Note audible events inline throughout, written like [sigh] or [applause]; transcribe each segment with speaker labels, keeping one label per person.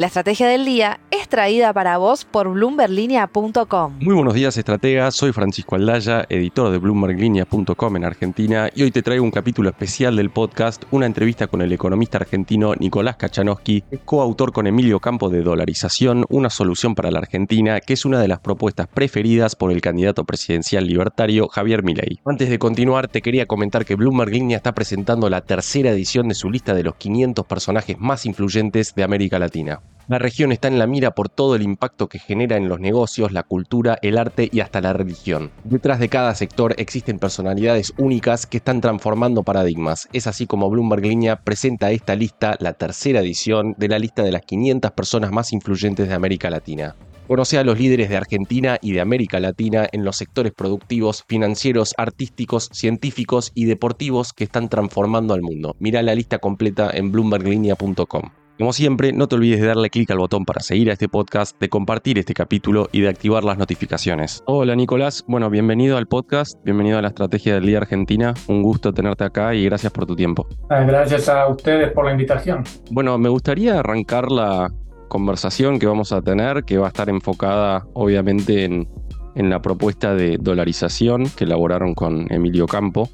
Speaker 1: La estrategia del día traída para vos por bloomberlinia.com.
Speaker 2: Muy buenos días, estrategas. Soy Francisco Aldaya, editor de bloomberlinia.com en Argentina, y hoy te traigo un capítulo especial del podcast, una entrevista con el economista argentino Nicolás Kachanowski, coautor con Emilio Campo de Dolarización, una solución para la Argentina, que es una de las propuestas preferidas por el candidato presidencial libertario Javier Milei. Antes de continuar, te quería comentar que Bloomberg Línea está presentando la tercera edición de su lista de los 500 personajes más influyentes de América Latina. La región está en la mira por todo el impacto que genera en los negocios, la cultura, el arte y hasta la religión. Detrás de cada sector existen personalidades únicas que están transformando paradigmas. Es así como Bloomberg Línea presenta esta lista, la tercera edición de la lista de las 500 personas más influyentes de América Latina. Conoce a los líderes de Argentina y de América Latina en los sectores productivos, financieros, artísticos, científicos y deportivos que están transformando al mundo. Mira la lista completa en bloomberglinea.com. Como siempre, no te olvides de darle clic al botón para seguir a este podcast, de compartir este capítulo y de activar las notificaciones. Hola Nicolás, bueno, bienvenido al podcast, bienvenido a la Estrategia del Día Argentina, un gusto tenerte acá y gracias por tu tiempo.
Speaker 3: Ah, gracias a ustedes por la invitación.
Speaker 2: Bueno, me gustaría arrancar la conversación que vamos a tener, que va a estar enfocada obviamente en, en la propuesta de dolarización que elaboraron con Emilio Campo.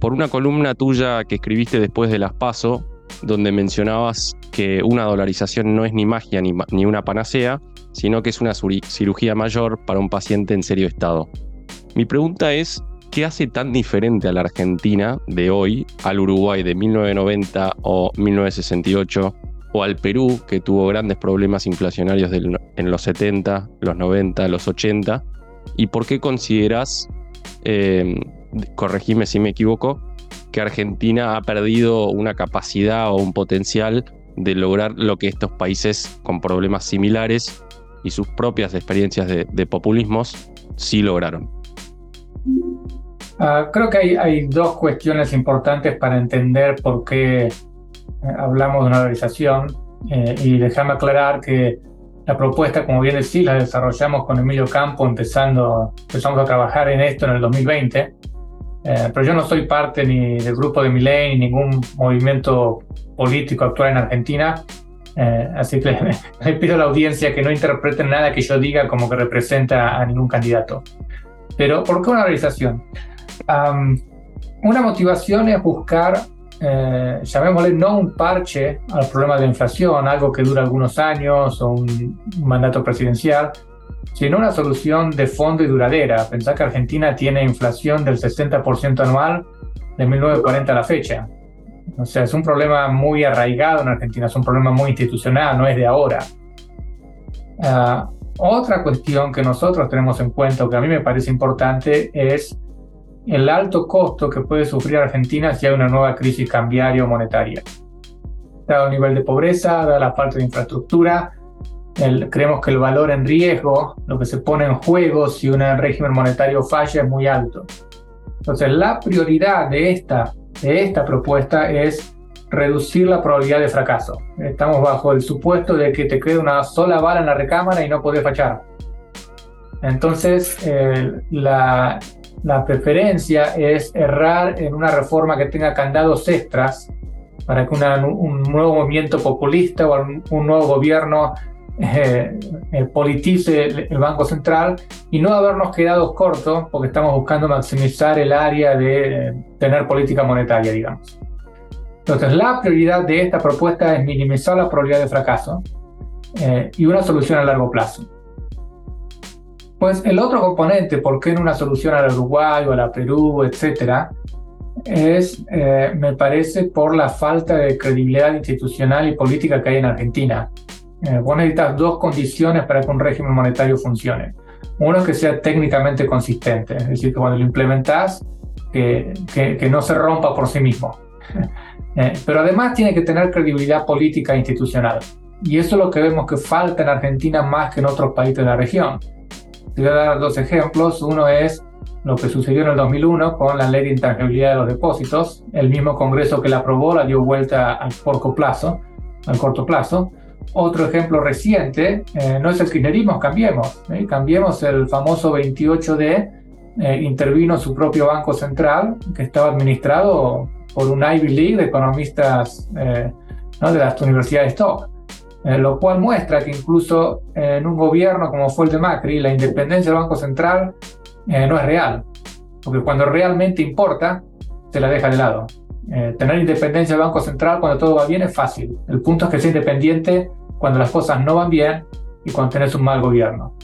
Speaker 2: Por una columna tuya que escribiste después de las PASO, donde mencionabas que una dolarización no es ni magia ni, ni una panacea, sino que es una cirugía mayor para un paciente en serio estado. Mi pregunta es, ¿qué hace tan diferente a la Argentina de hoy al Uruguay de 1990 o 1968 o al Perú que tuvo grandes problemas inflacionarios en los 70, los 90, los 80? ¿Y por qué consideras, eh, corregime si me equivoco, que Argentina ha perdido una capacidad o un potencial de lograr lo que estos países con problemas similares y sus propias experiencias de, populismos sí lograron.
Speaker 3: Ah, creo que hay, dos cuestiones importantes para entender por qué eh, hablamos de una organización eh, y déjame aclarar que la propuesta, como bien decís, la desarrollamos con Emilio Campo empezando, empezamos a trabajar en esto en el 2020 eh, pero yo no soy parte ni del grupo de Milei ni ningún movimiento político actual en Argentina. Eh, así que [laughs] le, pido a la audiencia que no interpreten nada que yo diga como que representa a ningún candidato. Pero, ¿por qué una organización? una motivación es buscar, eh, llamémosle, no un parche al problema de la inflación, algo que dura algunos años o un mandato presidencial, sino una solución de fondo y duradera. Pensá que Argentina tiene inflación del 60% anual de 1940 a la fecha. O sea, es un problema muy arraigado en Argentina, es un problema muy institucional, no es de ahora. Ah, otra cuestión que nosotros tenemos en cuenta, que a mí me parece importante, es el alto costo que puede sufrir Argentina si hay una nueva crisis cambiaria o monetaria. Dado el nivel de pobreza, dada la falta de infraestructura, creemos que el valor en riesgo, lo que se pone en juego si un régimen monetario falla es muy alto. Entonces, la prioridad de esta, de esta propuesta es reducir la probabilidad de fracaso. Estamos bajo el supuesto de que te quede una sola bala en la recámara y no podés fallar. Entonces, eh, la, la preferencia es errar en una reforma que tenga candados extras para que un nuevo movimiento populista o un nuevo gobierno eh, eh, politice el, Banco Central y no habernos quedado cortos porque estamos buscando maximizar el área de eh, tener política monetaria, digamos. Entonces, la prioridad de esta propuesta es minimizar la probabilidad de fracaso y una solución a largo plazo. Pues el otro componente, ¿por qué no una solución al Uruguay o a la Perú, etcétera? Es, me parece, por la falta de credibilidad institucional y política que hay en Argentina. Eh, vos necesitas dos condiciones para que un régimen monetario funcione. Uno es que sea técnicamente consistente, es decir, que cuando lo implementás, que, que, no se rompa por sí mismo. [laughs] Eh, pero además tiene que tener credibilidad política e institucional. Y eso es lo que vemos que falta en Argentina más que en otros países de la región. Te voy a dar dos ejemplos. Uno es lo que sucedió en el 2001 con la ley de intangibilidad de los depósitos. El mismo Congreso que la aprobó la dio vuelta al corto plazo. Al corto plazo. Otro ejemplo reciente eh, no es el kirchnerismo, cambiemos. ¿eh? Cambiemos el famoso 28D, eh, intervino su propio Banco Central, que estaba administrado por un Ivy League de economistas ¿no? de las universidades top. eh, lo cual muestra que incluso en un gobierno como fue el de Macri, la independencia del Banco Central eh, no es real, porque cuando realmente importa, se la deja de lado. Eh, tener independencia del Banco Central cuando todo va bien es fácil. El punto es que sea independiente cuando las cosas no van bien y cuando tenés un mal gobierno.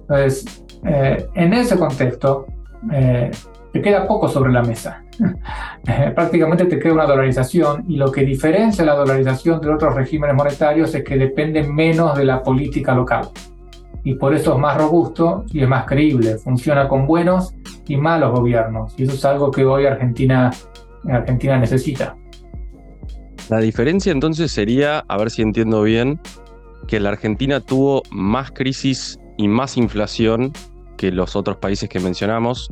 Speaker 3: Entonces, en ese contexto, te queda poco sobre la mesa. [laughs] Prácticamente te queda una dolarización y lo que diferencia la dolarización de otros regímenes monetarios es que depende menos de la política local. Y por eso es más robusto y es más creíble. Funciona con buenos y malos gobiernos. Y eso es algo que hoy Argentina, Argentina necesita.
Speaker 2: La diferencia entonces sería, a ver si entiendo bien, que la Argentina tuvo más crisis y más inflación que los otros países que mencionamos,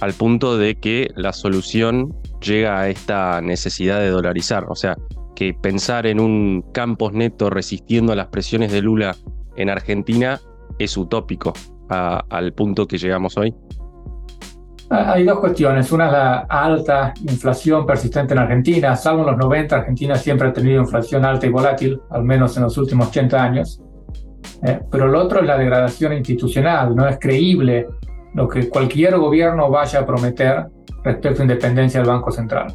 Speaker 2: al punto de que la solución llega a esta necesidad de dolarizar. O sea, que pensar en un Campos neto resistiendo a las presiones de Lula en Argentina es utópico al punto que llegamos hoy.
Speaker 3: Ah, hay dos cuestiones. Una es la alta inflación persistente en Argentina. Salvo en los 90, Argentina siempre ha tenido inflación alta y volátil, al menos en los últimos 80 años. Eh, pero lo otro es la degradación institucional. No es creíble lo que cualquier gobierno vaya a prometer respecto a independencia del Banco Central.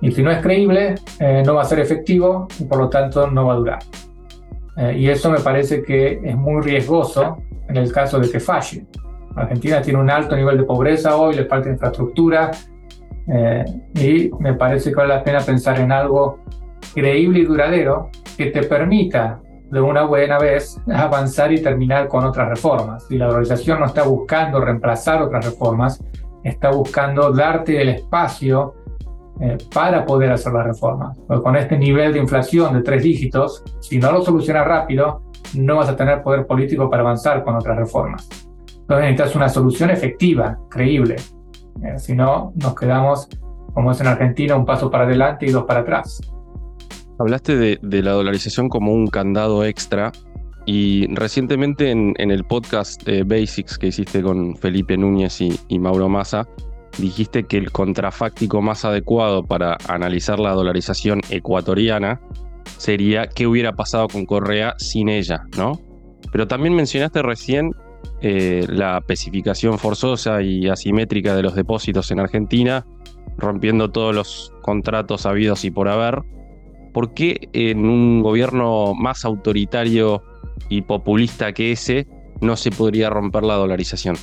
Speaker 3: Y si no es creíble, eh, no va a ser efectivo y por lo tanto no va a durar. Eh, y eso me parece que es muy riesgoso en el caso de que falle. Argentina tiene un alto nivel de pobreza hoy, le falta infraestructura eh, y me parece que vale la pena pensar en algo creíble y duradero que te permita de una buena vez [laughs] avanzar y terminar con otras reformas. Y la organización no está buscando reemplazar otras reformas, está buscando darte el espacio eh, para poder hacer las reformas. Porque con este nivel de inflación de tres dígitos, si no lo solucionas rápido, no vas a tener poder político para avanzar con otras reformas. Entonces necesitas una solución efectiva, creíble. Eh, si no, nos quedamos, como es en Argentina, un paso para adelante y dos para atrás.
Speaker 2: Hablaste de, la dolarización como un candado extra y recientemente en, el podcast de Basics que hiciste con Felipe Núñez y, Mauro Massa, dijiste que el contrafáctico más adecuado para analizar la dolarización ecuatoriana sería qué hubiera pasado con Correa sin ella, ¿no? Pero también mencionaste recién eh, la especificación forzosa y asimétrica de los depósitos en Argentina, rompiendo todos los contratos habidos y por haber. ¿por qué en un gobierno más autoritario y populista que ese no se podría romper la dolarización?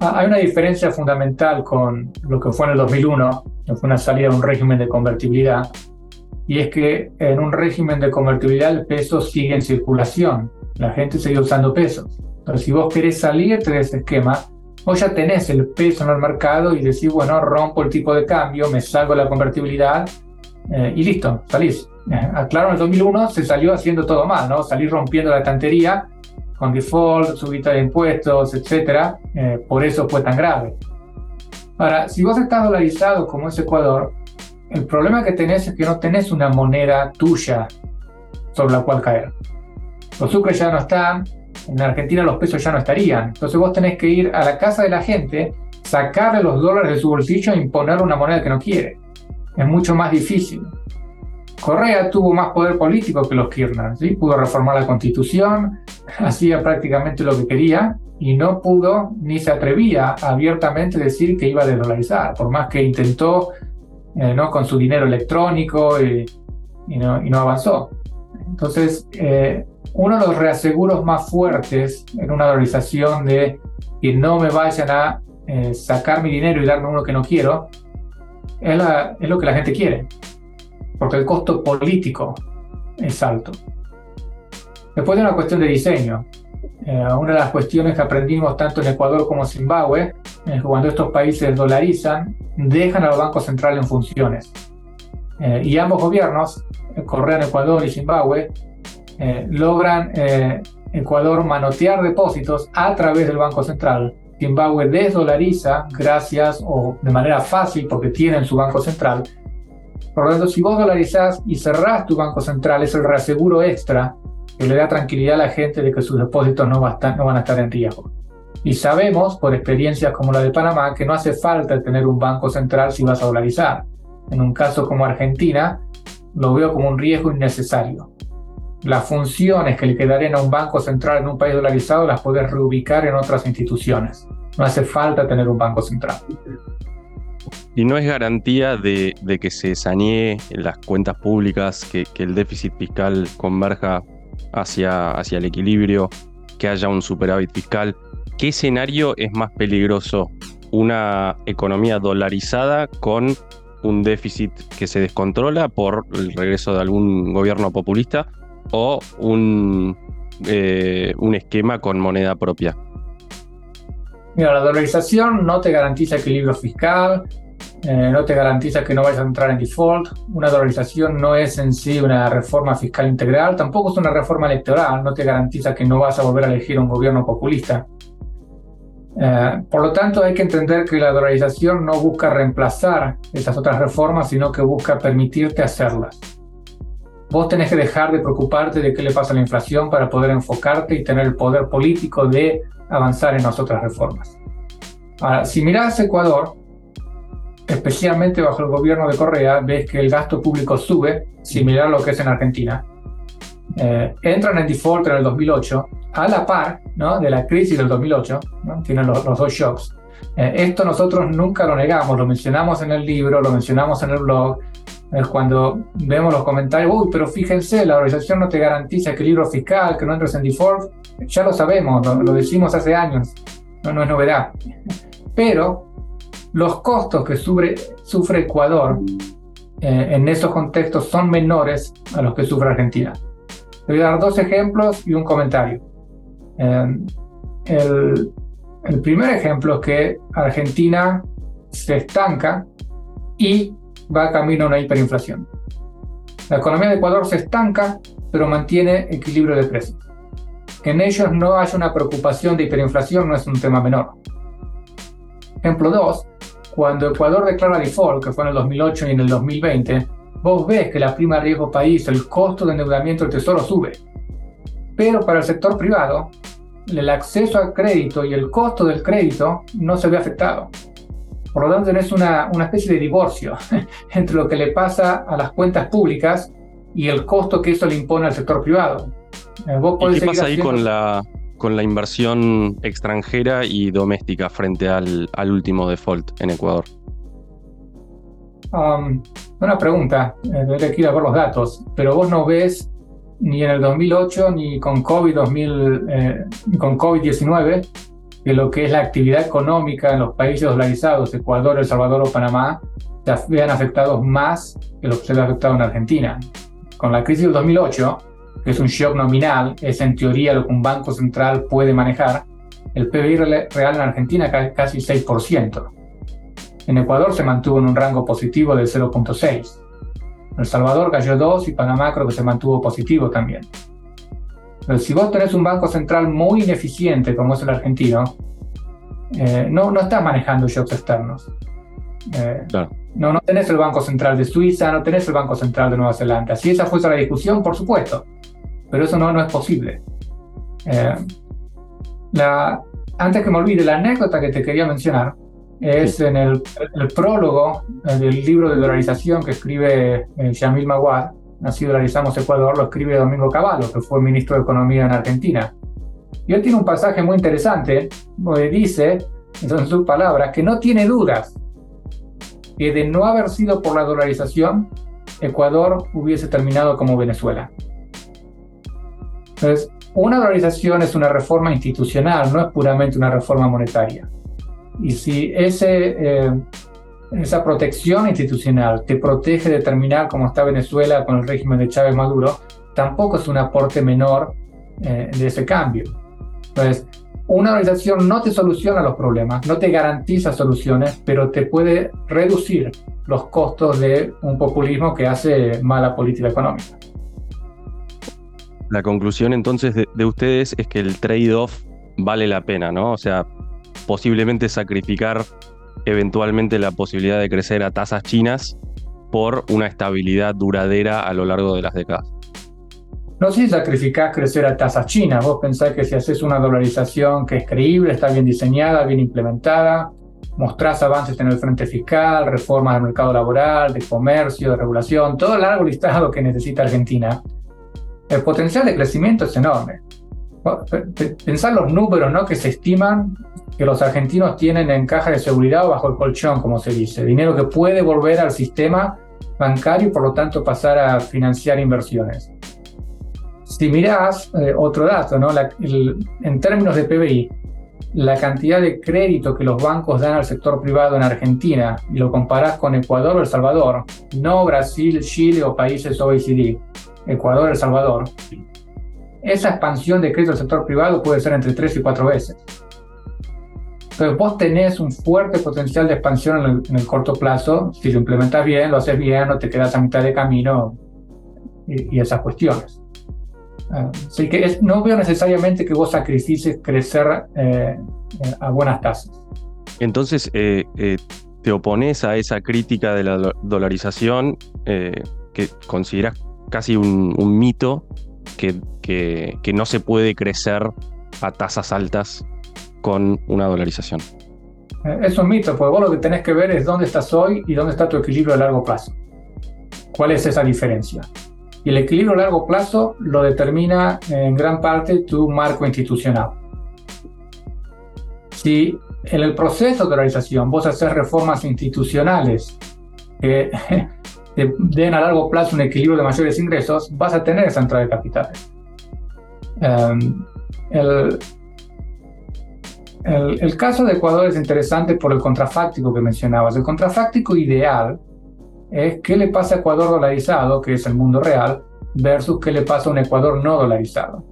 Speaker 3: Ah, hay una diferencia fundamental con lo que fue en el 2001, que fue una salida de un régimen de convertibilidad, y es que en un régimen de convertibilidad el peso sigue en circulación, la gente sigue usando pesos. Pero si vos querés salirte de ese esquema, vos ya tenés el peso en el mercado y decís, bueno, rompo el tipo de cambio, me salgo de la convertibilidad eh, y listo, salís. [laughs] Eh, claro, en el 2001 se salió haciendo todo mal, ¿no? Salir rompiendo la estantería con default, subida de impuestos, etc. Eh, por eso fue tan grave. Ahora, si vos estás dolarizado como es Ecuador, el problema que tenés es que no tenés una moneda tuya sobre la cual caer. Los sucres ya no están, en Argentina los pesos ya no estarían. Entonces vos tenés que ir a la casa de la gente, sacarle los dólares de su bolsillo e imponer una moneda que no quiere. Es mucho más difícil. Correa tuvo más poder político que los Kirchner, ¿sí? pudo reformar la constitución, [laughs] hacía prácticamente lo que quería y no pudo ni se atrevía abiertamente a decir que iba a desdolarizar, por más que intentó eh, ¿no? con su dinero electrónico y, no, y no, avanzó. Entonces, eh, uno de los reaseguros más fuertes en una dolarización de que no me vayan a eh, sacar mi dinero y darme uno que no quiero, es, lo que la gente quiere, porque el costo político es alto. Después de una cuestión de diseño, eh, una de las cuestiones que aprendimos tanto en Ecuador como en Zimbabue es que cuando estos países dolarizan, dejan al Banco Central en funciones. Eh, y ambos gobiernos, Correa en Ecuador y Zimbabue, eh, logran eh, Ecuador manotear depósitos a través del Banco Central. Zimbabue desdolariza gracias o de manera fácil porque tienen su Banco Central. Por lo tanto, si vos dolarizás y cerrás tu Banco Central, es el reaseguro extra que le da tranquilidad a la gente de que sus depósitos no, no van a estar en riesgo. Y sabemos, por experiencias como la de Panamá, que no hace falta tener un banco central si vas a dolarizar. En un caso como Argentina, lo veo como un riesgo innecesario. Las funciones que le quedarían a un banco central en un país dolarizado las puedes reubicar en otras instituciones. No hace falta tener un banco central.
Speaker 2: Y no es garantía de, que se sanee las cuentas públicas, que, el déficit fiscal converja hacia, hacia el equilibrio, que haya un superávit fiscal. ¿Qué escenario es más peligroso? ¿Una economía dolarizada con un déficit que se descontrola por el regreso de algún gobierno populista o un, eh, un esquema con moneda propia?
Speaker 3: Mira, la dolarización no te garantiza equilibrio fiscal, eh, no te garantiza que no vayas a entrar en default. Una dolarización no es en sí una reforma fiscal integral, tampoco es una reforma electoral, no te garantiza que no vas a volver a elegir un gobierno populista. Eh, por lo tanto, hay que entender que la dolarización no busca reemplazar esas otras reformas, sino que busca permitirte hacerlas. Vos tenés que dejar de preocuparte de qué le pasa a la inflación para poder enfocarte y tener el poder político de avanzar en las otras reformas. Ahora, si mirás Ecuador, especialmente bajo el gobierno de Correa, ves que el gasto público sube, similar a lo que es en Argentina. Eh, entran en default en el 2008, a la par ¿no? de la crisis del 2008, ¿no? tienen los, dos shocks. Eh, esto nosotros nunca lo negamos, lo mencionamos en el libro, lo mencionamos en el blog. Es cuando vemos los comentarios, uy, pero fíjense, la organización no te garantiza equilibrio fiscal, que no entres en default. Ya lo sabemos, lo, decimos hace años, no, no es novedad. Pero los costos que sufre, Ecuador eh, en esos contextos son menores a los que sufre Argentina. Te voy a dar dos ejemplos y un comentario. El, el primer ejemplo es que Argentina se estanca y va camino a una hiperinflación. La economía de Ecuador se estanca, pero mantiene equilibrio de precios. Que en ellos no haya una preocupación de hiperinflación no es un tema menor. Ejemplo 2. Cuando Ecuador declara default, que fue en el 2008 y en el 2020, vos ves que la prima riesgo país, el costo de endeudamiento del tesoro sube. Pero para el sector privado, el acceso al crédito y el costo del crédito no se ve afectado. Por lo tanto, tenés una, una especie de divorcio [laughs] entre lo que le pasa a las cuentas públicas y el costo que eso le impone al sector privado.
Speaker 2: Eh, ¿Y qué pasa ahí con la, con la inversión extranjera y doméstica frente al, al último default en Ecuador?
Speaker 3: Um, una pregunta, eh, debería ir a ver los datos, pero vos no ves ni en el 2008 ni con COVID-19 eh, con COVID que lo que es la actividad económica en los países dolarizados, Ecuador, El Salvador o Panamá, se vean afectados más que lo que se ve afectado en Argentina. Con la crisis del 2008, que es un shock nominal, es en teoría lo que un banco central puede manejar, el PBI real en Argentina casi 6%. En Ecuador se mantuvo en un rango positivo del 0.6. El Salvador cayó 2 y Panamá creo que se mantuvo positivo también. Pero si vos tenés un banco central muy ineficiente como es el argentino, eh, no, no estás manejando shocks externos. Eh, no, no tenés el Banco Central de Suiza, no tenés el Banco Central de Nueva Zelanda. Si esa fuese la discusión, por supuesto, pero eso no, no es posible. Eh, la, antes que me olvide, la anécdota que te quería mencionar es en el, prólogo eh, del libro de dolarización que escribe eh, Yamil Maguad, Así dolarizamos Ecuador, lo escribe Domingo Cavallo, que fue ministro de Economía en Argentina. Y él tiene un pasaje muy interesante donde dice, en sus palabras, que no tiene dudas que de no haber sido por la dolarización, Ecuador hubiese terminado como Venezuela. Entonces, una dolarización es una reforma institucional, no es puramente una reforma monetaria. Y si eh, esa protección institucional te protege de terminar como está Venezuela con el régimen de Chávez Maduro, tampoco es un aporte menor eh, de ese cambio. Entonces, una organización no te soluciona los problemas, no te garantiza soluciones, pero te puede reducir los costos de un populismo que hace mala política económica.
Speaker 2: La conclusión entonces de, de ustedes es que el trade-off vale la pena, ¿no? O sea, posiblemente sacrificar eventualmente la posibilidad de crecer a tasas chinas por una estabilidad duradera a lo largo de las décadas.
Speaker 3: No sé si sacrificás crecer a tasas chinas. Vos pensás que si haces una dolarización que es creíble, está bien diseñada, bien implementada, mostrás avances en el frente fiscal, reformas del mercado laboral, de comercio, de regulación, todo el largo listado que necesita Argentina, el potencial de crecimiento es enorme. Pensar los números ¿no? que se estiman que los argentinos tienen en caja de seguridad o bajo el colchón, como se dice, dinero que puede volver al sistema bancario y por lo tanto pasar a financiar inversiones. Si mirás eh, otro dato, ¿no? en términos de PBI, la cantidad de crédito que los bancos dan al sector privado en Argentina y lo comparás con Ecuador o El Salvador, no Brasil, Chile o países OECD, Ecuador, El Salvador, esa expansión de crédito del sector privado puede ser entre 3 y 4 veces. Entonces vos tenés un fuerte potencial de expansión en el, corto plazo, si lo implementas bien, lo haces bien, no te quedas a mitad de camino y, esas cuestiones. así que no veo necesariamente que vos sacrifices crecer eh, a buenas tasas.
Speaker 2: Entonces, eh, eh, te opones a esa crítica de la dolarización que consideras casi un, mito que, que, no se puede crecer a tasas altas con una dolarización.
Speaker 3: Eh, es un mito, porque vos lo que tenés que ver es dónde estás hoy y dónde está tu equilibrio a largo plazo. ¿Cuál es esa diferencia? Y el equilibrio a largo plazo lo determina en gran parte tu marco institucional. Si en el proceso de dolarización vos haces reformas institucionales que [laughs] te den a largo plazo un equilibrio de mayores ingresos, vas a tener esa entrada de capitales. Em, el, el, caso de Ecuador es interesante por el contrafáctico que mencionabas. El contrafáctico ideal es qué le pasa a Ecuador dolarizado, que es el mundo real, versus qué le pasa a un Ecuador no dolarizado.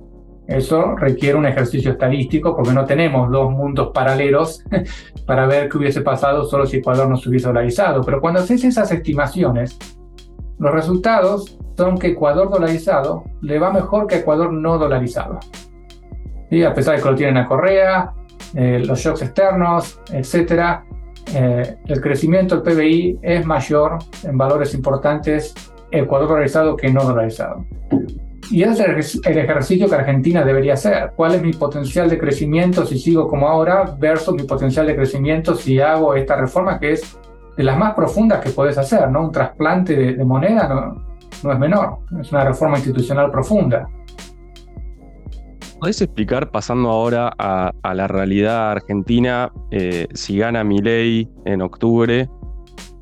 Speaker 3: Eso requiere un ejercicio estadístico porque no tenemos dos mundos paralelos [laughs] para ver qué hubiese pasado solo si Ecuador no se hubiese dolarizado. Pero cuando haces esas estimaciones, los resultados son que Ecuador dolarizado le va mejor que Ecuador no dolarizado. Y a pesar de que lo tienen a Correa, eh, los shocks externos, etc., eh, el crecimiento del PBI es mayor en valores importantes Ecuador dolarizado que no dolarizado. Y es el ejercicio que Argentina debería hacer. ¿Cuál es mi potencial de crecimiento si sigo como ahora versus mi potencial de crecimiento si hago esta reforma que es de las más profundas que puedes hacer? ¿no? Un trasplante de, moneda no, no es menor, es una reforma institucional profunda.
Speaker 2: ¿Podés explicar, pasando ahora a, la realidad argentina, eh, si gana mi ley en octubre,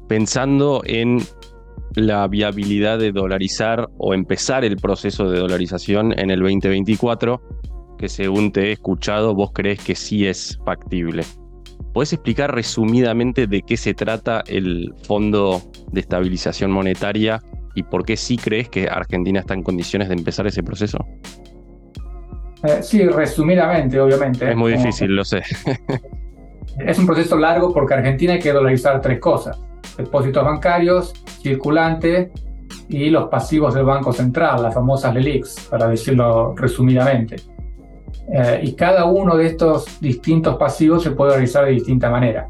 Speaker 2: pensando en la viabilidad de dolarizar o empezar el proceso de dolarización en el 2024, que según te he escuchado, vos crees que sí es factible. ¿Podés explicar resumidamente de qué se trata el Fondo de Estabilización Monetaria y por qué sí crees que Argentina está en condiciones de empezar ese proceso?
Speaker 3: Eh, sí, resumidamente, obviamente.
Speaker 2: Es muy difícil, lo sé.
Speaker 3: es un proceso largo porque Argentina hay que dolarizar tres cosas. Depósitos bancarios, circulante y los pasivos del Banco Central, las famosas LELIX, para decirlo resumidamente. Eh, y cada uno de estos distintos pasivos se puede realizar de distinta manera.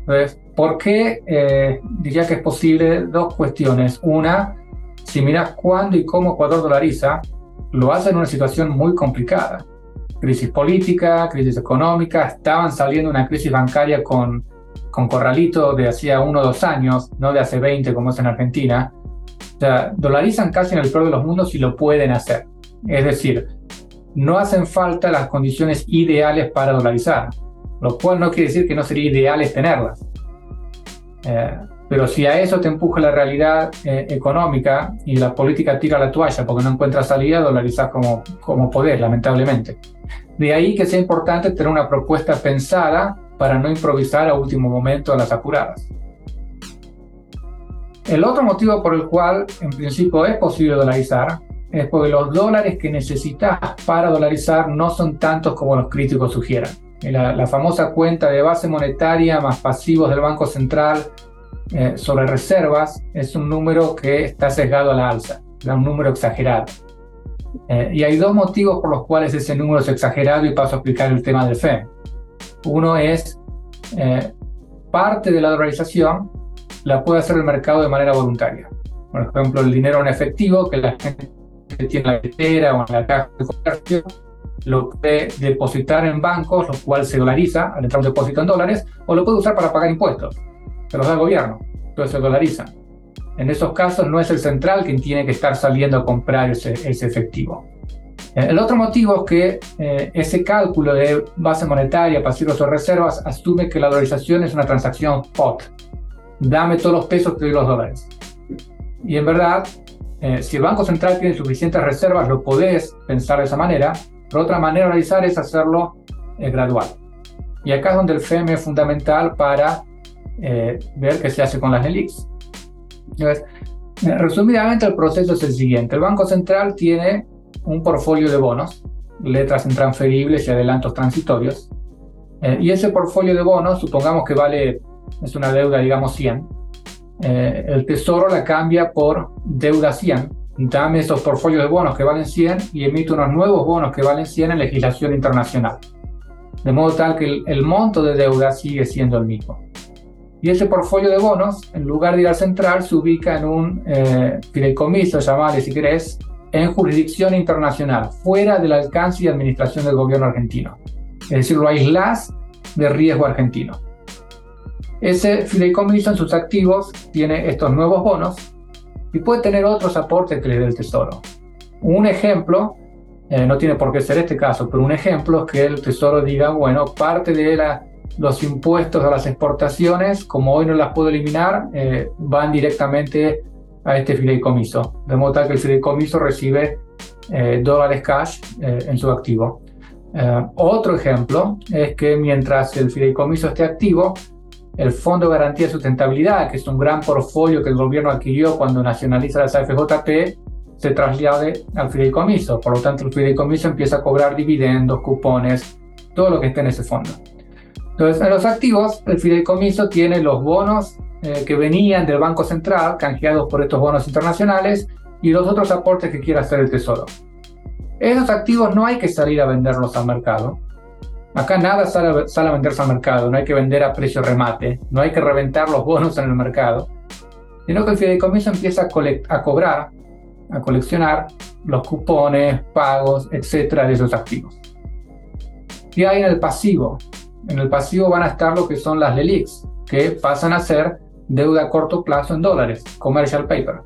Speaker 3: Entonces, ¿por qué eh, diría que es posible? Dos cuestiones. Una, si miras cuándo y cómo Ecuador dolariza, lo hace en una situación muy complicada. Crisis política, crisis económica, estaban saliendo una crisis bancaria con, con corralito de hacía uno o dos años, no de hace 20 como es en Argentina. O sea, dolarizan casi en el peor de los mundos y lo pueden hacer. Es decir, no hacen falta las condiciones ideales para dolarizar, lo cual no quiere decir que no sería ideal tenerlas. Eh, pero si a eso te empuja la realidad eh, económica y la política tira la toalla porque no encuentra salida, dolarizar como, como poder, lamentablemente. De ahí que sea importante tener una propuesta pensada para no improvisar a último momento las apuradas. El otro motivo por el cual en principio es posible dolarizar es porque los dólares que necesitas para dolarizar no son tantos como los críticos sugieran. La, famosa cuenta de base monetaria más pasivos del Banco Central eh, sobre reservas es un número que está sesgado a la alza, es un número exagerado. Eh, y hay dos motivos por los cuales ese número es exagerado y paso a explicar el tema del FEM. Uno es eh, parte de la dolarización la puede hacer el mercado de manera voluntaria. Por ejemplo, el dinero en efectivo que la gente tiene en la billetera o en la caja de comercio lo puede depositar en bancos, lo cual se dolariza al entrar un depósito en dólares, o lo puede usar para pagar impuestos, que los da el gobierno, entonces se dolariza. En esos casos no es el central quien tiene que estar saliendo a comprar ese, ese efectivo. Eh, el otro motivo es que eh, ese cálculo de base monetaria, pasivos o reservas asume que la dolarización es una transacción spot. Dame todos los pesos, te doy los dólares. Y en verdad, eh, si el Banco Central tiene suficientes reservas, lo podés pensar de esa manera, pero otra manera de realizar es hacerlo gradual. Y acá es donde el FEM es fundamental para ver qué se hace con las LELIX. Entonces, resumidamente el proceso es el siguiente. El Banco Central tiene un portfolio de bonos, letras intransferibles y adelantos transitorios. Eh, y ese portfolio de bonos, supongamos que vale, es una deuda, digamos, 100. Eh, el tesoro la cambia por deuda 100. Dame esos portfolios de bonos que valen 100 y emite unos nuevos bonos que valen 100 en legislación internacional. De modo tal que el, monto de deuda sigue siendo el mismo. Y ese portfolio de bonos, en lugar de ir al central, se ubica en un eh, fideicomiso, llamado, si querés, en jurisdicción internacional, fuera del alcance y administración del gobierno argentino. Es decir, lo aislás de riesgo argentino. Ese fideicomiso en sus activos tiene estos nuevos bonos y puede tener otros aportes que le dé el Tesoro. Un ejemplo, eh, no tiene por qué ser este caso, pero un ejemplo es que el Tesoro diga, bueno, parte de la, los impuestos a las exportaciones, como hoy no las puedo eliminar, eh, van directamente a este fideicomiso, de modo tal que el fideicomiso recibe eh, dólares cash eh, en su activo. Eh, otro ejemplo es que mientras el fideicomiso esté activo, el Fondo de Garantía de Sustentabilidad, que es un gran portfolio que el gobierno adquirió cuando nacionaliza las AFJP, se traslade al fideicomiso. Por lo tanto, el fideicomiso empieza a cobrar dividendos, cupones, todo lo que esté en ese fondo. Entonces, en los activos, el fideicomiso tiene los bonos eh, que venían del Banco Central, canjeados por estos bonos internacionales, y los otros aportes que quiera hacer el Tesoro. Esos activos no hay que salir a venderlos al mercado. Acá nada sale, sale a venderse al mercado, no hay que vender a precio remate, no hay que reventar los bonos en el mercado, sino que el fideicomiso empieza a, a cobrar, a coleccionar los cupones, pagos, etcétera, de esos activos. Y hay en el pasivo. En el pasivo van a estar lo que son las LELIX, que pasan a ser deuda a corto plazo en dólares, commercial paper.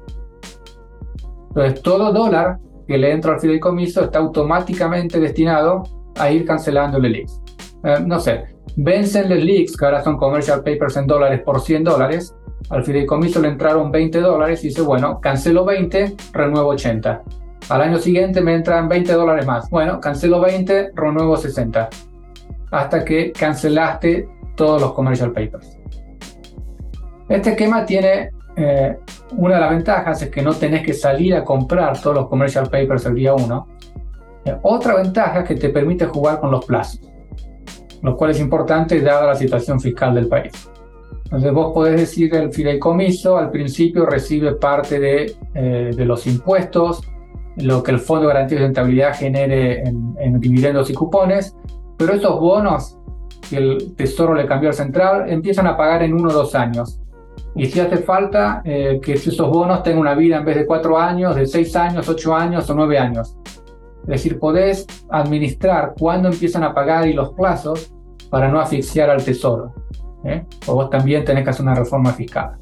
Speaker 3: Entonces, todo dólar que le entra al fideicomiso está automáticamente destinado a ir cancelando el leaks. Eh, no sé, vencen los leaks, que ahora son commercial papers en dólares por 100 dólares. Al fideicomiso le entraron 20 dólares y dice, bueno, cancelo 20, renuevo 80. Al año siguiente me entran 20 dólares más. Bueno, cancelo 20, renuevo 60. Hasta que cancelaste todos los commercial papers. Este esquema tiene eh, una de las ventajas es que no tenés que salir a comprar todos los commercial papers el día 1. Eh, otra ventaja es que te permite jugar con los plazos, lo cual es importante dada la situación fiscal del país. Entonces vos podés decir el fideicomiso al principio recibe parte de, eh, de, los impuestos, lo que el Fondo de Garantía de Rentabilidad genere en, en dividendos y cupones, pero esos bonos que el Tesoro le cambió al central empiezan a pagar en uno o dos años y si hace falta eh, que esos bonos tengan una vida en vez de cuatro años, de seis años, ocho años o nueve años. Es decir, podés administrar cuándo empiezan a pagar y los plazos para no asfixiar al tesoro. ¿eh? O vos también tenés que hacer una reforma fiscal.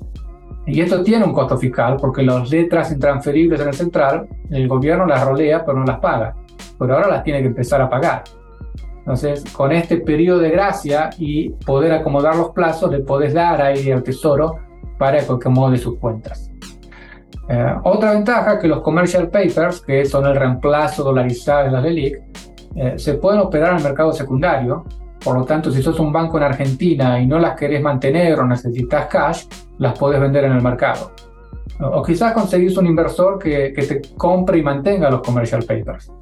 Speaker 3: Y esto tiene un costo fiscal porque las letras intransferibles en el central, el gobierno las rolea pero no las paga. Pero ahora las tiene que empezar a pagar. Entonces, con este periodo de gracia y poder acomodar los plazos, le podés dar ahí al tesoro para que acomode sus cuentas. Eh, otra ventaja que los commercial papers, que son el reemplazo dolarizado de las LELIC, eh, se pueden operar en el mercado secundario. Por lo tanto, si sos un banco en Argentina y no las querés mantener o necesitas cash, las podés vender en el mercado. O, quizás conseguís un inversor que, que te compre y mantenga los commercial papers.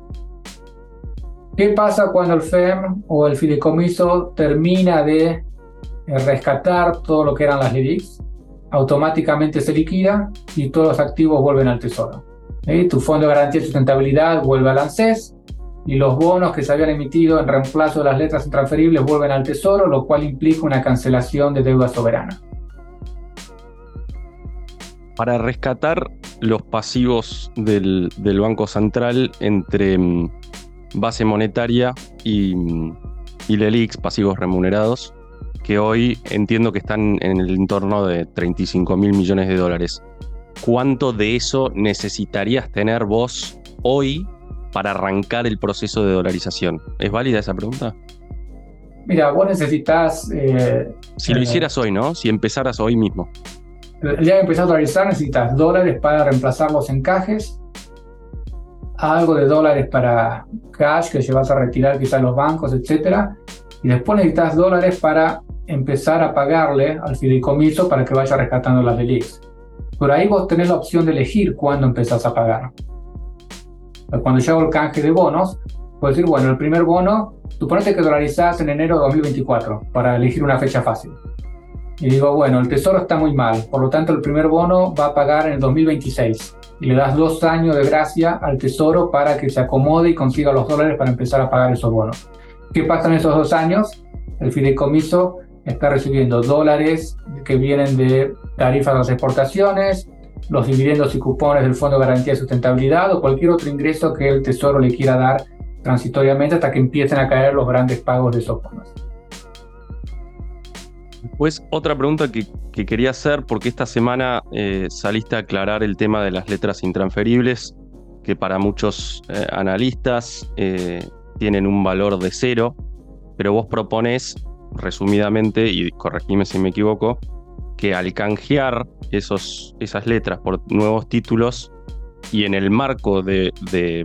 Speaker 3: ¿Qué pasa cuando el FEM o el fideicomiso termina de eh, rescatar todo lo que eran las LELICs? automáticamente se liquida y todos los activos vuelven al tesoro. Tu fondo de garantía de sustentabilidad vuelve al ANSES y los bonos que se habían emitido en reemplazo de las letras intransferibles vuelven al tesoro, lo cual implica una cancelación de deuda soberana.
Speaker 2: Para rescatar los pasivos del, Banco Central entre mm, base monetaria y, y LELIX, pasivos remunerados, que hoy entiendo que están en el entorno de 35 mil millones de dólares. ¿Cuánto de eso necesitarías tener vos hoy para arrancar el proceso de dolarización? ¿Es válida esa pregunta?
Speaker 3: Mira, vos necesitas...
Speaker 2: Eh, si lo eh, hicieras hoy, ¿no? Si empezaras hoy mismo.
Speaker 3: El día que empezás a dolarizar necesitas dólares para reemplazar los encajes, algo de dólares para cash que llevas a retirar quizás los bancos, etc. Y después necesitas dólares para empezar a pagarle al fideicomiso para que vaya rescatando las delix. Por ahí vos tenés la opción de elegir cuándo empezás a pagar. Cuando yo hago el canje de bonos, puedo decir, bueno, el primer bono, suponete que dolarizás en enero de 2024 para elegir una fecha fácil. Y digo, bueno, el tesoro está muy mal, por lo tanto el primer bono va a pagar en el 2026. Y le das dos años de gracia al tesoro para que se acomode y consiga los dólares para empezar a pagar esos bonos. ¿Qué pasa en esos dos años? El fideicomiso está recibiendo dólares que vienen de tarifas de las exportaciones, los dividendos y cupones del Fondo de Garantía de Sustentabilidad o cualquier otro ingreso que el Tesoro le quiera dar transitoriamente hasta que empiecen a caer los grandes pagos de esos bonos.
Speaker 2: Pues otra pregunta que, quería hacer, porque esta semana eh, saliste a aclarar el tema de las letras intransferibles, que para muchos eh, analistas eh, tienen un valor de cero, pero vos propones resumidamente, y corregime si me equivoco, que al canjear esos, esas letras por nuevos títulos y en el marco de,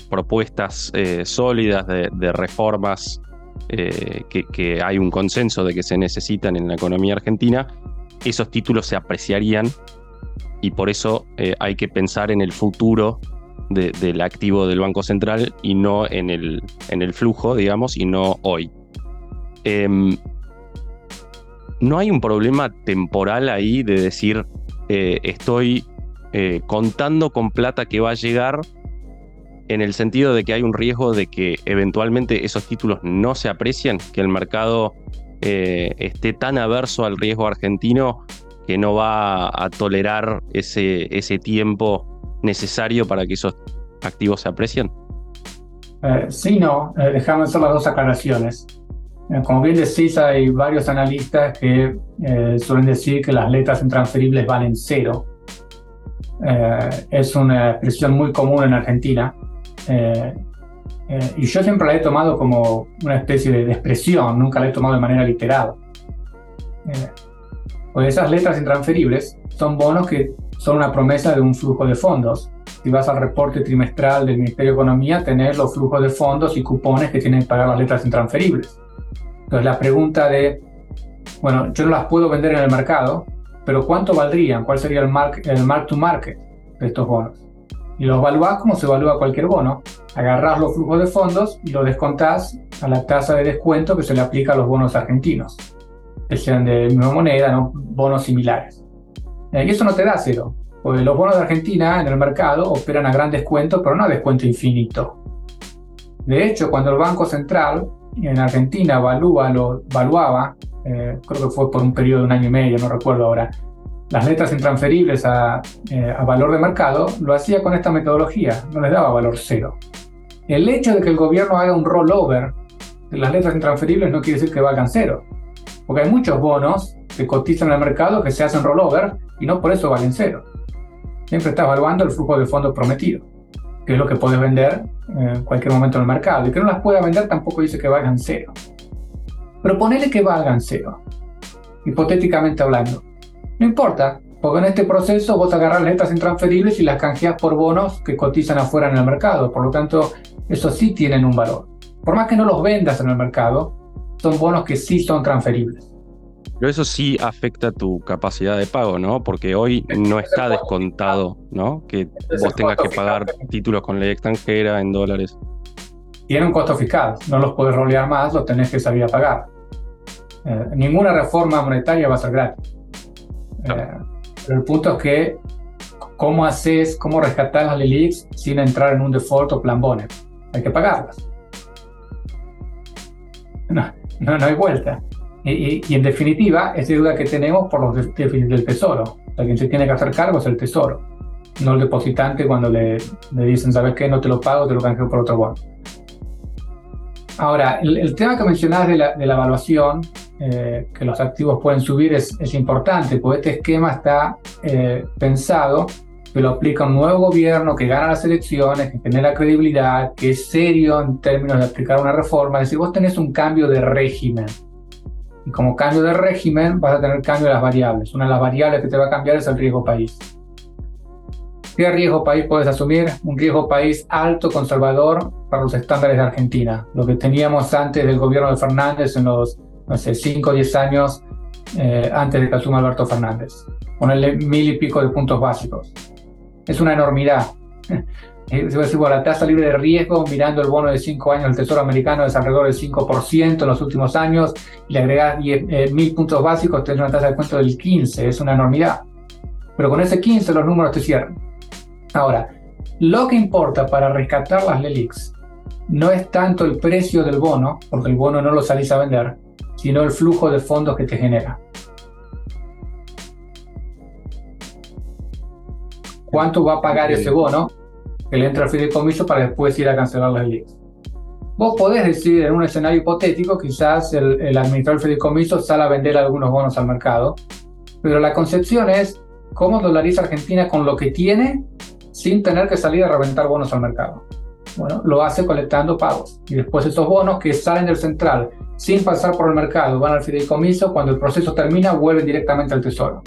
Speaker 2: propuestas sólidas, de, reformas eh, que, hay un consenso de que se necesitan en la economía argentina, esos títulos se apreciarían y por eso eh, hay que pensar en el futuro del activo del Banco Central y no en el, en el flujo, digamos, y no hoy. Em, ¿No hay un problema temporal ahí de decir, eh, estoy contando con plata que va a llegar en el sentido de que hay un riesgo de que eventualmente esos títulos no se aprecien, que el mercado eh, esté tan averso al riesgo argentino que no va a tolerar ese, ese tiempo necesario para que esos activos se aprecien?
Speaker 3: sí, no, déjame hacer las dos aclaraciones. Eh, como bien decís, hay varios analistas que eh, suelen decir que las letras intransferibles valen cero. Eh, es una expresión muy común en Argentina. Y yo siempre la he tomado como una especie de, expresión, nunca la he tomado de manera literal. pues esas letras intransferibles son bonos que son una promesa de un flujo de fondos. Si vas al reporte trimestral del Ministerio de Economía, tenés los flujos de fondos y cupones que tienen que pagar las letras intransferibles. Entonces la pregunta de, bueno, yo no las puedo vender en el mercado, pero ¿cuánto valdrían? ¿Cuál sería el mark, el mark to market de estos bonos? Y los evaluás como se evalúa cualquier bono. Agarrás los flujos de fondos y los descontás a la tasa de descuento que se le aplica a los bonos argentinos, que sean de misma moneda, ¿no? bonos similares. Eh, y eso no te da cero, porque los bonos de Argentina en el mercado operan a gran descuento, pero no a descuento infinito. De hecho, cuando el Banco Central en Argentina evalúa, lo, evaluaba, eh, creo que fue por un periodo de un año y medio, no recuerdo ahora, las letras intransferibles a, eh, a valor de mercado, lo hacía con esta metodología, no les daba valor cero. El hecho de que el gobierno haga un rollover de las letras intransferibles no quiere decir que valgan cero, porque hay muchos bonos que cotizan en el mercado que se hacen rollover y no por eso valen cero. Siempre está evaluando el flujo de fondos prometido que es lo que puedes vender en cualquier momento en el mercado. Y que no las pueda vender tampoco dice que valgan cero. Pero ponele que valgan cero, hipotéticamente hablando. No importa, porque en este proceso vos agarras letras intransferibles y las canjeas por bonos que cotizan afuera en el mercado. Por lo tanto, esos sí tienen un valor. Por más que no los vendas en el mercado, son bonos que sí son transferibles.
Speaker 2: Pero eso sí afecta tu capacidad de pago, ¿no? Porque hoy no está descontado, ¿no? Que vos tengas que pagar títulos con ley extranjera en dólares.
Speaker 3: Tiene un costo fiscal, no los puedes rolear más, los tenés que salir a pagar. Eh, ninguna reforma monetaria va a ser gratis. Eh, pero el punto es que, ¿cómo haces, cómo rescatar las LELIX sin entrar en un default o plan Bonnet? Hay que pagarlas. no, no hay vuelta. Y, en definitiva, es deuda que tenemos por los déficits del tesoro. O sea, quien se tiene que hacer cargo es el tesoro, no el depositante cuando le, le dicen, ¿sabes qué? No te lo pago, te lo canjeo por otro bono. Ahora, el, tema que mencionás de la, de la evaluación, eh, que los activos pueden subir, es, es importante, porque este esquema está eh, pensado que lo aplica un nuevo gobierno que gana las elecciones, que genera credibilidad, que es serio en términos de aplicar una reforma. Es decir, vos tenés un cambio de régimen. Y como cambio de régimen vas a tener cambio de las variables. Una de las variables que te va a cambiar es el riesgo país. ¿Qué riesgo país puedes asumir? Un riesgo país alto, conservador, para los estándares de Argentina. Lo que teníamos antes del gobierno de Fernández en los, sé, 5 o 10 años eh, antes de que asuma Alberto Fernández. Ponerle mil y pico de puntos básicos. Es una enormidad. [laughs] Eh, se decir, la tasa libre de riesgo, mirando el bono de 5 años del Tesoro americano, es alrededor del 5% en los últimos años, y le agregas eh, mil puntos básicos, tienes una tasa de cuento del 15%, es una enormidad. Pero con ese 15 los números te cierran. Ahora, lo que importa para rescatar las LELIX no es tanto el precio del bono, porque el bono no lo salís a vender, sino el flujo de fondos que te genera. ¿Cuánto va a pagar ese bono que le entra al fideicomiso para después ir a cancelar las LELIX? Vos podés decir en un escenario hipotético, quizás el, el administrador del fideicomiso sale a vender algunos bonos al mercado, pero la concepción es cómo dolariza Argentina con lo que tiene sin tener que salir a reventar bonos al mercado. Bueno, lo hace colectando pagos. Y después esos bonos que salen del central sin pasar por el mercado, van al fideicomiso, cuando el proceso termina, vuelven directamente al tesoro.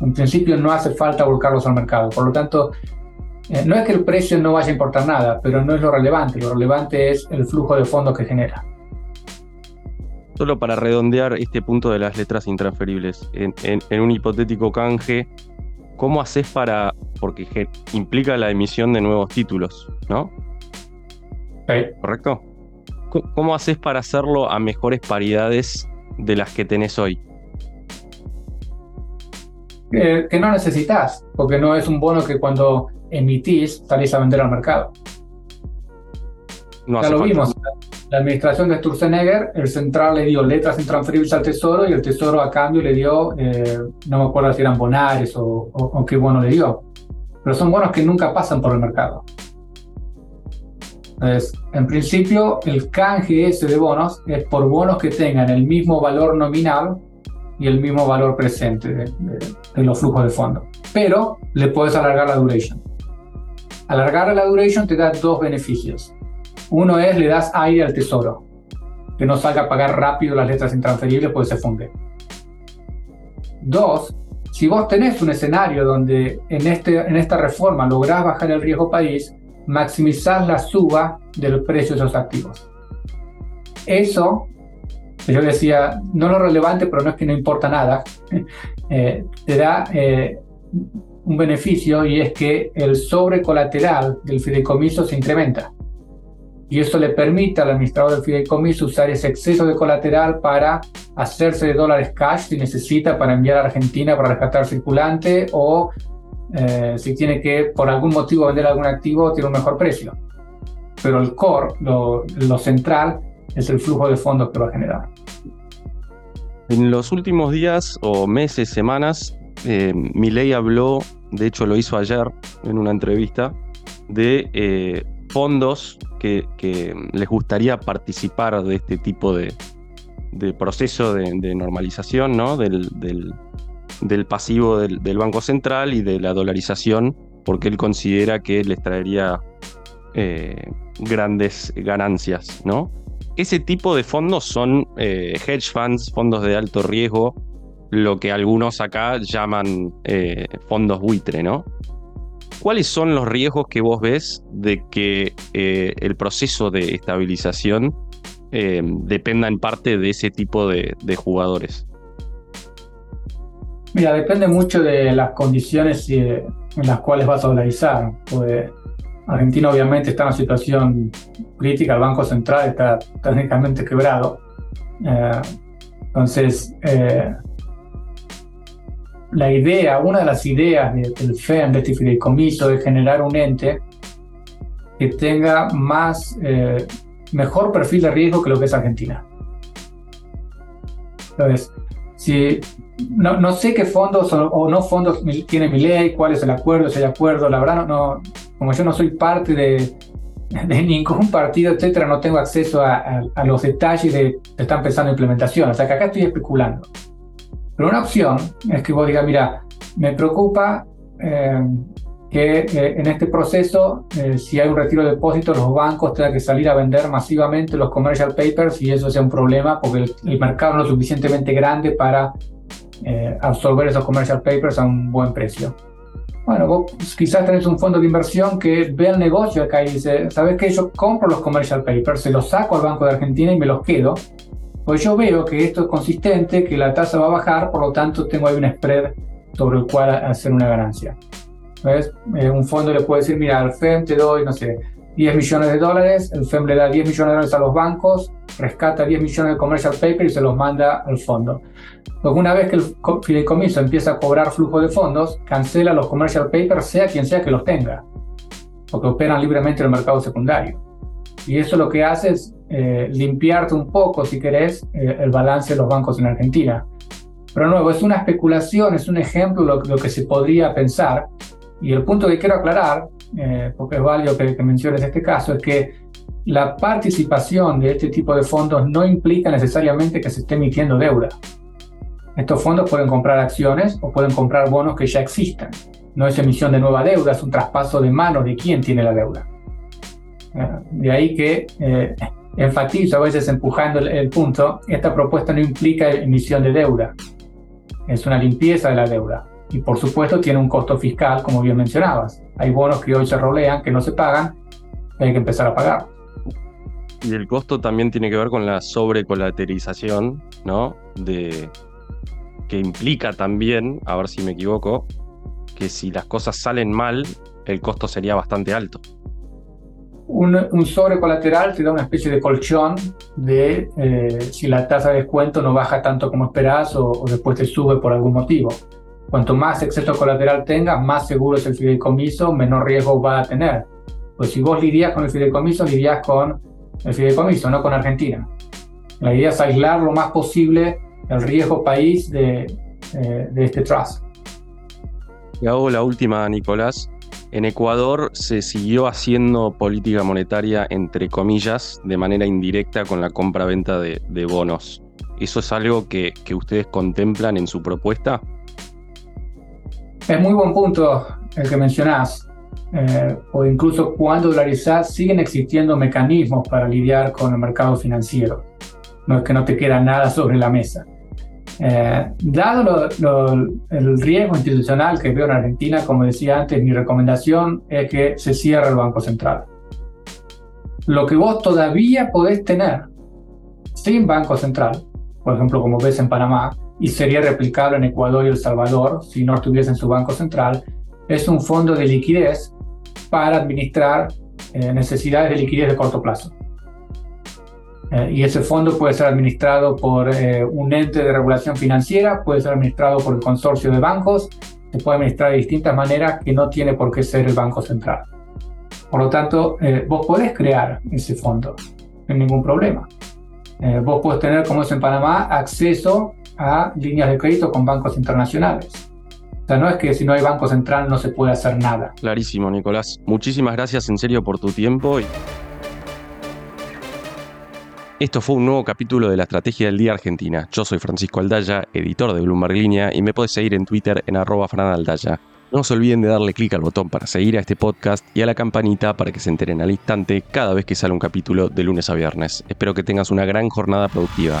Speaker 3: En principio no hace falta volcarlos al mercado. Por lo tanto, eh, no es que el precio no vaya a importar nada, pero no es lo relevante. Lo relevante es el flujo de fondos que genera.
Speaker 2: Solo para redondear este punto de las letras intransferibles, en un hipotético canje, ¿cómo haces para porque implica la emisión de nuevos títulos, ¿no? ¿Correcto? ¿Cómo haces para hacerlo a mejores paridades de las que tenés hoy?
Speaker 3: que no necesitas, porque no es un bono que cuando emitís salís a vender al mercado. No ya lo vimos. La administración de Sturzenegger, el central le dio letras intransferibles al tesoro y el tesoro a cambio le dio, eh, no me acuerdo si eran bonares o, o qué bono le dio pero son bonos que nunca pasan por el mercado. Entonces, en principio, el canje ese de bonos es por bonos que tengan el mismo valor nominal y el mismo valor presente de, los flujos de fondo. Pero le puedes alargar la duration. Alargar la duration te da dos beneficios. Uno es le das aire al tesoro, que no salga a pagar rápido las letras intransferibles porque se funde. Dos, si vos tenés un escenario donde en, este, en esta reforma lográs bajar el riesgo país, maximizás la suba del precio de esos activos. Eso, yo decía, no lo relevante, pero no es que no importa nada, [laughs] eh, te da eh, un beneficio y es que el sobrecolateral del fideicomiso se incrementa y eso le permite al administrador del fideicomiso usar ese exceso de colateral para hacerse de dólares cash si necesita para enviar a Argentina para rescatar circulante o eh, si tiene que por algún motivo vender algún activo tiene un mejor precio. Pero el core, lo, central, es el flujo de fondos que va a generar.
Speaker 2: En los últimos días o meses, semanas, eh, Milei habló, de hecho lo hizo ayer en una entrevista, de eh, fondos que, les gustaría participar de este tipo de, proceso de, normalización ¿no? del, pasivo del, Banco Central y de la dolarización, porque él considera que les traería eh, grandes ganancias. ¿no? Ese tipo de fondos son eh, hedge funds, fondos de alto riesgo, lo que algunos acá llaman eh, fondos buitre, ¿no? ¿Cuáles son los riesgos que vos ves de que el proceso de estabilización dependa en parte de ese tipo de, jugadores?
Speaker 3: Mira, depende mucho de las condiciones en las cuales vas a dolarizar. Pues Argentina obviamente está en una situación crítica, el Banco Central está técnicamente quebrado. Eh, entonces, la idea, una de las ideas del FEM, de este fideicomiso, es generar un ente que tenga más, eh, mejor perfil de riesgo que lo que es Argentina. Entonces, si, no, no sé qué fondos o, no fondos tiene mi ley, cuál es el acuerdo, si hay acuerdo, la verdad, no, como yo no soy parte de, de ningún partido, etcétera, no tengo acceso a, los detalles de que están pensando en implementación. O sea que acá estoy especulando. Pero una opción es que vos digas, mira, me preocupa eh, que eh, en este proceso, eh, si hay un retiro de depósitos, los bancos tengan que salir a vender masivamente los commercial papers y eso sea un problema porque el, mercado no es suficientemente grande para absorber esos commercial papers a un buen precio. Bueno, vos quizás tenés un fondo de inversión que ve el negocio acá y dice, ¿sabes qué? Yo compro los commercial papers, se los saco al Banco de Argentina y me los quedo. Pues yo veo que esto es consistente, que la tasa va a bajar, por lo tanto tengo ahí un spread sobre el cual hacer una ganancia. Eh, un fondo le puede decir, mira, al FEM te doy, no sé, 10 millones de dólares, el FEM le da 10 millones de dólares a los bancos, rescata 10 millones de commercial paper y se los manda al fondo. Porque una vez que el fideicomiso empieza a cobrar flujo de fondos, cancela los commercial papers, sea quien sea que los tenga, porque operan libremente en el mercado secundario. Y eso lo que hace es eh, limpiarte un poco, si querés, eh, el balance de los bancos en Argentina. Pero nuevo, es una especulación, es un ejemplo de lo, que se podría pensar. Y el punto que quiero aclarar, eh, porque es válido que, que menciones este caso, es que la participación de este tipo de fondos no implica necesariamente que se esté emitiendo deuda. Estos fondos pueden comprar acciones o pueden comprar bonos que ya existan. No es emisión de nueva deuda, es un traspaso de manos de quien tiene la deuda. Eh, de ahí que eh, enfatizo a veces empujando el, punto, esta propuesta no implica emisión de deuda, es una limpieza de la deuda. Y por supuesto tiene un costo fiscal, como bien mencionabas. Hay bonos que hoy se rolean, que no se pagan, hay que empezar a pagar.
Speaker 2: Y el costo también tiene que ver con la sobrecolaterización, ¿no? De, que implica también, a ver si me equivoco, que si las cosas salen mal, el costo sería bastante alto.
Speaker 3: Un, un sobrecolateral te da una especie de colchón de eh, si la tasa de descuento no baja tanto como esperás o, o, después te sube por algún motivo. Cuanto más exceso colateral tengas, más seguro es el fideicomiso, menor riesgo va a tener. Pues si vos lidias con el fideicomiso, lidias con el fideicomiso, no con Argentina. La idea es aislar lo más posible el riesgo país de, eh, este trust.
Speaker 2: Y hago la última, Nicolás. En Ecuador se siguió haciendo política monetaria, entre comillas, de manera indirecta con la compra-venta de, bonos. ¿Eso es algo que, ustedes contemplan en su propuesta?
Speaker 3: Es muy buen punto el que mencionás. Eh, o incluso cuando dolarizás, siguen existiendo mecanismos para lidiar con el mercado financiero. No es que no te queda nada sobre la mesa. Eh, dado el riesgo institucional que veo en Argentina, como decía antes, mi recomendación es que se cierre el Banco Central. Lo que vos todavía podés tener sin Banco Central, por ejemplo, como ves en Panamá, y sería replicable en Ecuador y El Salvador si no estuviesen su Banco Central, es un fondo de liquidez para administrar eh, necesidades de liquidez de corto plazo. Eh, y ese fondo puede ser administrado por eh, un ente de regulación financiera, puede ser administrado por el consorcio de bancos, se puede administrar de distintas maneras que no tiene por qué ser el Banco Central. Por lo tanto, eh, vos podés crear ese fondo, sin ningún problema. vos podés tener, como es en Panamá, acceso a líneas de crédito con bancos internacionales. O sea, no es que si no hay Banco Central no se puede hacer nada.
Speaker 2: Clarísimo, Nicolás. Muchísimas gracias en serio por tu tiempo. Y... Esto fue un nuevo capítulo de la Estrategia del Día Argentina. Yo soy Francisco Aldaya, editor de Bloomberg Línea, y me puedes seguir en Twitter en arroba franaldaya. No se olviden de darle clic al botón para seguir a este podcast y a la campanita para que se enteren al instante cada vez que sale un capítulo de lunes a viernes. Espero que tengas una gran jornada productiva.